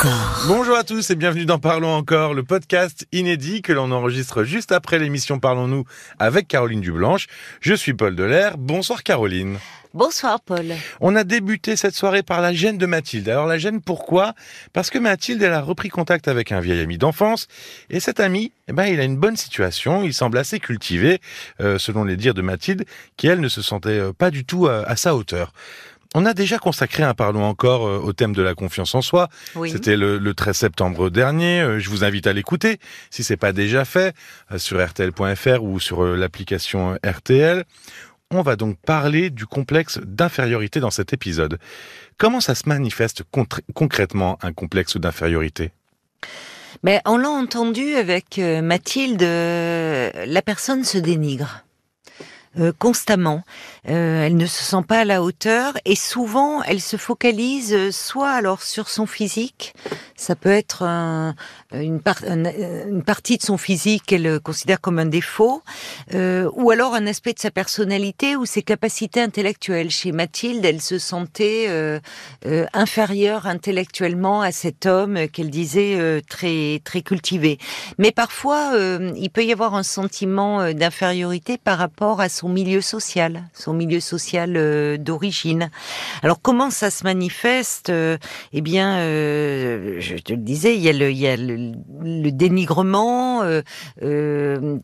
encore. Bonjour à tous et bienvenue dans Parlons encore, le podcast inédit que l'on enregistre juste après l'émission Parlons-nous avec Caroline Dublanche. Je suis Paul Delair. Bonsoir Caroline. Bonsoir Paul. On a débuté cette soirée par la gêne de Mathilde. Alors la gêne pourquoi? Parce que Mathilde elle a repris contact avec un vieil ami d'enfance et cet ami, eh ben il a une bonne situation, il semble assez cultivé euh, selon les dires de Mathilde qui elle ne se sentait euh, pas du tout à, à sa hauteur. On a déjà consacré un Parlons encore euh, au thème de la confiance en soi. Oui. C'était le, le 13 septembre dernier. Euh, Je vous invite à l'écouter si c'est pas déjà fait euh, sur rtl.fr ou sur l'application RTL. On va donc parler du complexe d'infériorité dans cet épisode. Comment ça se manifeste concrètement un complexe d'infériorité? Mais on l'a entendu avec Mathilde, la personne se dénigre. constamment, Euh, elle ne se sent pas à la hauteur et souvent elle se focalise euh, soit alors sur son physique, ça peut être un- une, un- une partie de son physique qu'elle euh, considère comme un défaut, euh, ou alors un aspect de sa personnalité ou ses capacités intellectuelles. Chez Mathilde, elle se sentait euh, euh, inférieure intellectuellement à cet homme euh, qu'elle disait euh, très très cultivé. Mais parfois, euh, il peut y avoir un sentiment euh, d'infériorité par rapport à son milieu social, milieu social euh, d'origine. Alors comment ça se manifeste Euh, Eh bien, euh, je te le disais, il y a le, il y a le, le dénigrement.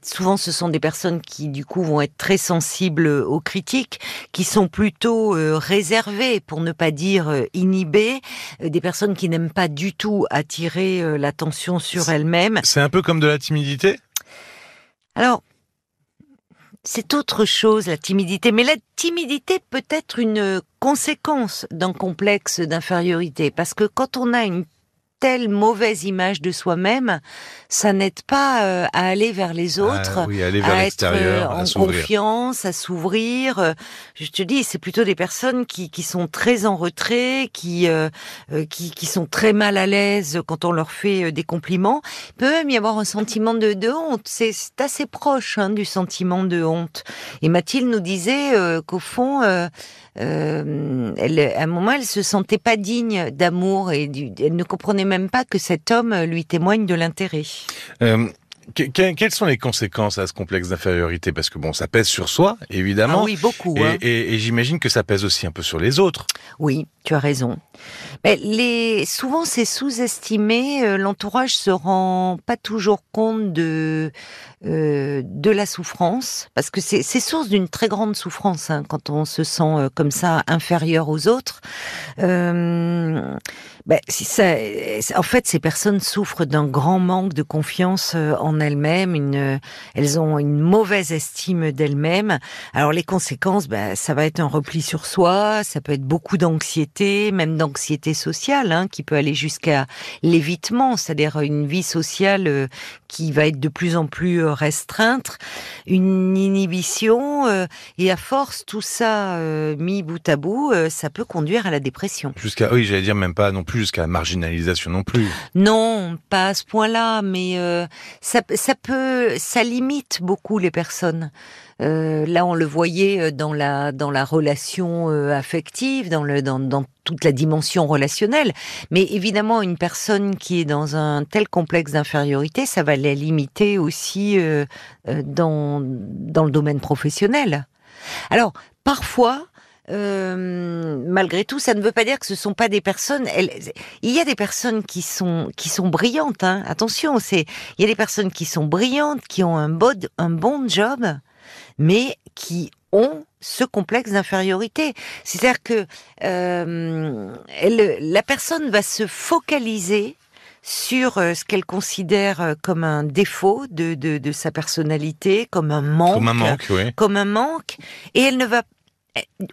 souvent, ce sont des personnes qui, du coup, vont être très sensibles aux critiques, qui sont plutôt réservées, pour ne pas dire inhibées, des personnes qui n'aiment pas du tout attirer l'attention sur elles-mêmes. C'est un peu comme de la timidité? Alors, c'est autre chose, la timidité. Mais la timidité peut être une conséquence d'un complexe d'infériorité. Parce que quand on a une telle mauvaise image de soi-même, ça n'aide pas euh, à aller vers les autres. Ah oui, aller vers à être l'extérieur, euh, en confiance, à s'ouvrir. Euh, Je te dis, c'est plutôt des personnes qui, qui sont très en retrait, qui, qui qui sont très mal à l'aise quand on leur fait des compliments. Il peut même y avoir un sentiment de, de honte. C'est assez proche hein, du sentiment de honte. Et Mathilde nous disait qu'au fond, euh, elle, à un moment, elle se sentait pas digne d'amour et du, elle ne comprenait même pas que cet homme lui témoigne de l'intérêt. Euh, que- que- quelles sont les conséquences à ce complexe d'infériorité? Parce que bon, ça pèse sur soi, évidemment. Ah oui, beaucoup. Et, hein. et- et j'imagine que ça pèse aussi un peu sur les autres. Oui, tu as raison. Mais les, souvent, c'est sous-estimé. euh, L'entourage se rend pas toujours compte de euh, de la souffrance, parce que c'est source d'une très grande souffrance hein, quand on se sent euh, comme ça inférieur aux autres. Euh, ben, si ça, en fait, ces personnes souffrent d'un grand manque de confiance euh, en elles-mêmes. Elles ont une mauvaise estime d'elles-mêmes. Alors les conséquences, ben, ça va être un repli sur soi, ça peut être beaucoup d'anxiété, même d'anxiété sociale, hein, qui peut aller jusqu'à l'évitement, c'est-à-dire une vie sociale euh, qui va être de plus en plus euh, restreinte, une inhibition, euh, et à force, tout ça euh, mis bout à bout, euh, ça peut conduire à la dépression. Jusqu'à, oui, j'allais dire même pas non plus jusqu'à la marginalisation non plus. Non, pas à ce point-là, mais ça, ça peut, ça limite beaucoup les personnes. Euh, là, on le voyait euh, dans la dans la relation euh, affective, dans le dans, dans toute la dimension relationnelle. Mais évidemment, une personne qui est dans un tel complexe d'infériorité, ça va la limiter aussi euh, dans dans le domaine professionnel. Alors, parfois. euh, malgré tout, ça ne veut pas dire que ce sont pas des personnes. Elles, il y a des personnes qui sont qui sont brillantes. Hein. Attention, c'est il y a des personnes qui sont brillantes, qui ont un bon un bon job, mais qui ont ce complexe d'infériorité. C'est-à-dire que euh, elle, la personne va se focaliser sur euh, ce qu'elle considère euh, comme un défaut de, de, de sa personnalité, comme un manque, Comme un manque, oui. comme un manque, et elle ne va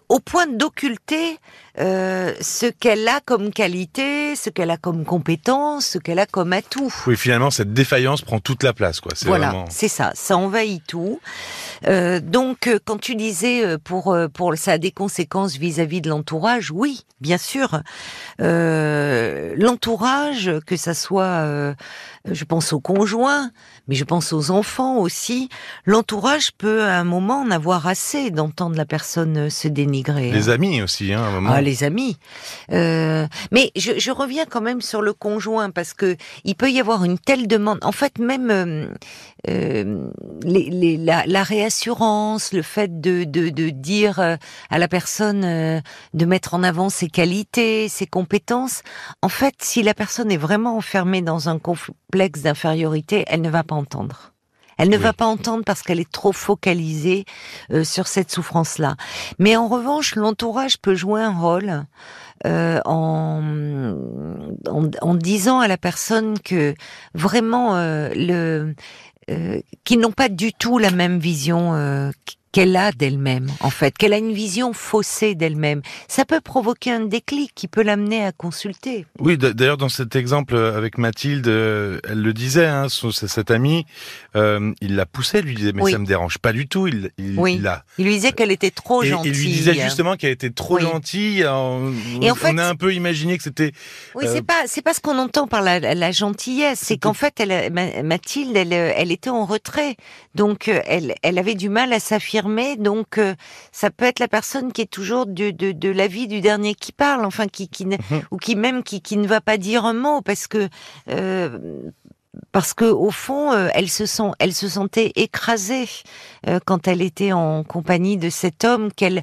au point d'occulter euh, ce qu'elle a comme qualité, ce qu'elle a comme compétence, ce qu'elle a comme atout. Oui, finalement, cette défaillance prend toute la place, quoi. Voilà, vraiment. c'est ça, ça envahit tout. Euh, donc, euh, quand tu disais euh, pour pour ça a des conséquences vis-à-vis de l'entourage, oui, bien sûr. L'entourage, que ça soit, je pense aux conjoints, mais je pense aux enfants aussi. L'entourage peut à un moment en avoir assez d'entendre la personne euh, se dénigrer. Les amis aussi, hein, à un moment. Ah, les amis. Euh, mais je, je, reviens quand même sur le conjoint parce que il peut y avoir une telle demande. En fait, même euh, euh les, les, la, la, réassurance, le fait de, de, de dire euh, à la personne euh, de mettre en avant ses qualités, ses compétences. En fait, si la personne est vraiment enfermée dans un complexe d'infériorité, elle ne va pas entendre. Elle ne va pas entendre parce qu'elle est trop focalisée euh, sur cette souffrance-là. Mais en revanche, l'entourage peut jouer un rôle euh, en, en, disant à la personne que vraiment euh, le qu'ils n'ont pas du tout la même vision qu'elle a d'elle-même, en fait, qu'elle a une vision faussée d'elle-même. Ça peut provoquer un déclic qui peut l'amener à consulter. Oui, d'ailleurs, dans cet exemple avec Mathilde, euh, elle le disait, hein, cette amie, euh, il la poussait, lui disait, mais ça me dérange pas du tout. Il, il, oui. il, a... il lui disait qu'elle était trop et, gentille. Il lui disait justement qu'elle était trop gentille. et en fait, on a un peu imaginé que c'était. Oui, euh... c'est pas, c'est pas ce qu'on entend par la, la gentillesse. C'est qu'en fait, elle, Mathilde, elle, elle était en retrait, donc elle, elle avait du mal à s'affirmer donc euh, ça peut être la personne qui est toujours de, de, de l'avis du dernier qui parle, enfin qui, qui mhm. ou qui même qui, qui ne va pas dire un mot parce que euh, parce que au fond, euh, elle se sent, elle se sentait écrasée quand elle était en compagnie de cet homme qu'elle,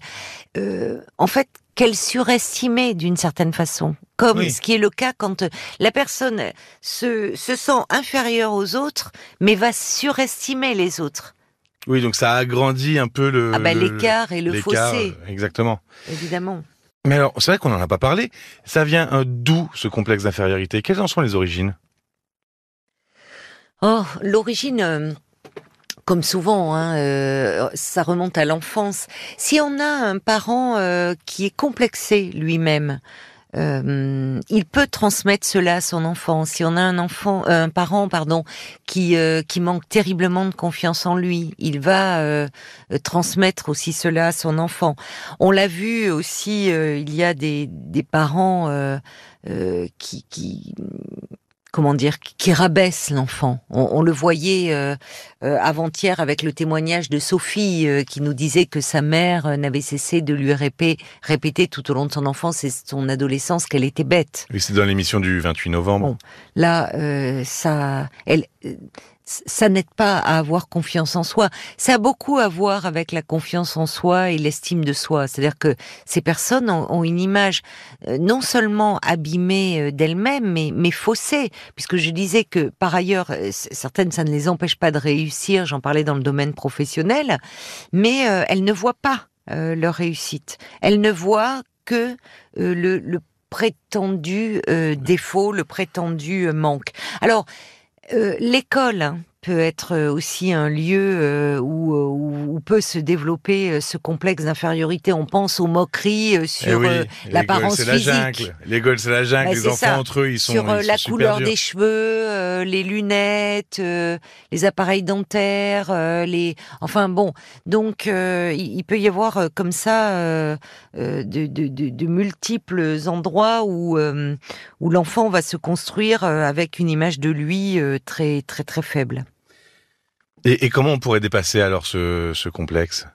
en fait, qu'elle surestimait d'une certaine façon, comme ce qui est le cas quand la personne se, se sent inférieure aux autres, mais va surestimer les autres. Oui, donc ça a agrandi un peu le ah bah, l'écart et le fossé. Exactement. Évidemment. Mais alors, c'est vrai qu'on n'en a pas parlé. Ça vient euh, d'où ce complexe d'infériorité? Quelles en sont les origines? Oh, l'origine, euh, comme souvent, hein, euh, ça remonte à l'enfance. Si on a un parent qui est complexé lui-même, euh, il peut transmettre cela à son enfant. Si on a un enfant, euh, un parent, pardon, qui euh, qui manque terriblement de confiance en lui, il va transmettre aussi cela à son enfant. On l'a vu aussi, il y a des des parents qui qui comment dire, qui rabaisse l'enfant. On, le voyait euh, euh, avant-hier avec le témoignage de Sophie euh, qui nous disait que sa mère n'avait cessé de lui répéter, répéter tout au long de son enfance et son adolescence qu'elle était bête. Oui, c'est dans l'émission du 28 novembre. Bon, là, ça, elle, ça n'aide pas à avoir confiance en soi. Ça a beaucoup à voir avec la confiance en soi et l'estime de soi. C'est-à-dire que ces personnes ont, une image euh, non seulement abîmée euh, d'elles-mêmes, mais, mais faussée. Puisque je disais que par ailleurs, euh, certaines, ça ne les empêche pas de réussir. J'en parlais dans le domaine professionnel, mais elles ne voient pas leur réussite. Elles ne voient que le, le, prétendu défaut, le prétendu manque. Alors, l'école. hein, peut être euh, aussi un lieu euh, où, où, peut se développer ce complexe d'infériorité. On pense aux moqueries eh sur l'apparence physique. L'école, c'est la jungle. les enfants entre eux, ils sont sur la couleur des cheveux, les lunettes, les appareils dentaires, les. Enfin bon, donc il, peut y avoir comme ça de, de, de, de, multiples endroits où où l'enfant va se construire avec une image de lui très très très faible. Et, comment on pourrait dépasser alors ce, ce complexe?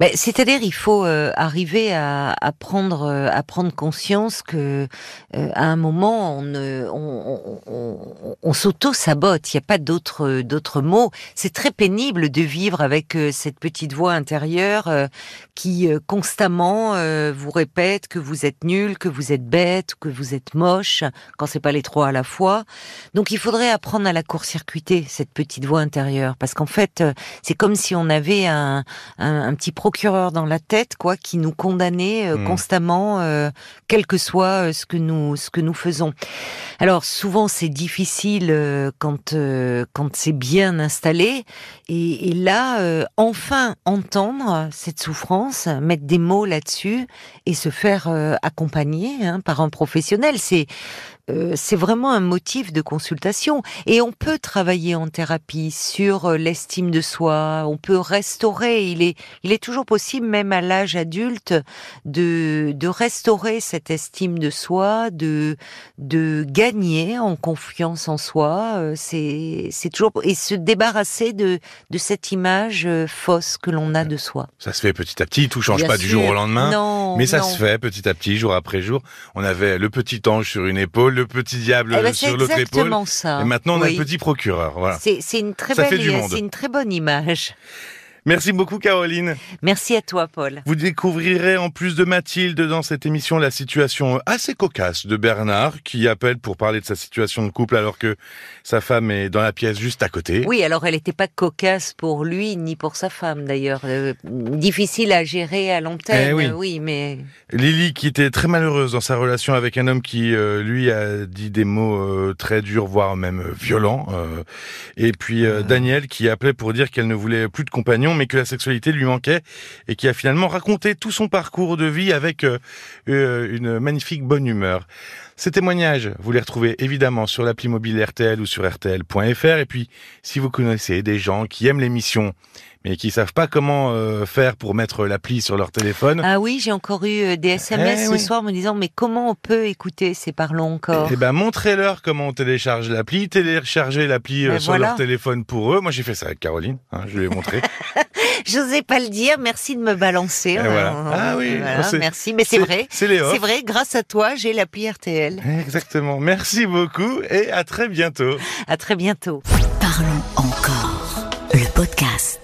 Ben, C'est-à-dire, il faut euh, arriver à, à, prendre, euh, à prendre conscience que euh, à un moment, on, on, on, on s'auto-sabote. Il n'y a pas d'autre d'autres mots. C'est très pénible de vivre avec cette petite voix intérieure qui constamment vous répète que vous êtes nul, que vous êtes bête, que vous êtes moche, quand c'est pas les trois à la fois. Donc, il faudrait apprendre à la court-circuiter cette petite voix intérieure, parce qu'en fait, c'est comme si on avait un, un, un petit procureur dans la tête, quoi, qui nous condamnait euh, hmm. constamment, euh, quel que soit euh, ce que nous ce que nous faisons. Alors souvent c'est difficile quand quand c'est bien installé, et, là enfin entendre cette souffrance, mettre des mots là-dessus et se faire accompagner hein, par un professionnel, c'est euh, c'est vraiment un motif de consultation. Et on peut travailler en thérapie sur euh, l'estime de soi, on peut restaurer. Il est, il est toujours possible, même à l'âge adulte, de, de restaurer cette estime de soi, de, de gagner en confiance en soi. Euh, c'est, c'est toujours et se débarrasser de, de cette image fausse que l'on a de soi. Ça se fait petit à petit, tout change pas du jour au lendemain. Non, mais ça non. se fait petit à petit, jour après jour. On avait le petit ange sur une épaule, le petit diable Eh ben, sur l'autre épaule. exactement ça. Et maintenant, on a Oui. le petit procureur. Voilà. C'est, une très Ça fait belle, du monde. c'est une très bonne image. Merci beaucoup, Caroline. Merci à toi, Paul. Vous découvrirez en plus de Mathilde dans cette émission la situation assez cocasse de Bernard qui appelle pour parler de sa situation de couple alors que sa femme est dans la pièce juste à côté. Oui, alors elle n'était pas cocasse pour lui ni pour sa femme d'ailleurs. Euh, difficile à gérer à long terme. Eh oui. oui, mais Lily qui était très malheureuse dans sa relation avec un homme qui euh, lui a dit des mots euh, très durs voire même violents et puis euh, Daniel qui appelait pour dire qu'elle ne voulait plus de compagnon mais que la sexualité lui manquait et qui a finalement raconté tout son parcours de vie avec euh, euh, une magnifique bonne humeur. Ces témoignages, vous les retrouvez évidemment sur l'appli mobile RTL ou sur rtl.fr et puis si vous connaissez des gens qui aiment l'émission mais qui savent pas comment euh, faire pour mettre l'appli sur leur téléphone, ah oui, j'ai encore eu des SMS Eh ce oui. soir me disant mais comment on peut écouter ces parlons encore? Eh ben, montrez-leur comment on télécharge l'appli, téléchargez l'appli euh, Ben sur voilà. leur téléphone pour eux. Moi, j'ai fait ça avec Caroline, hein, je lui ai montré. J'osais pas le dire. Merci de me balancer. Voilà. Euh, Ah oui, voilà, merci. Mais c'est vrai. C'est Léo. C'est vrai. Grâce à toi, j'ai l'appli RTL. Exactement. Merci beaucoup et à très bientôt. À très bientôt. Parlons encore. Le podcast.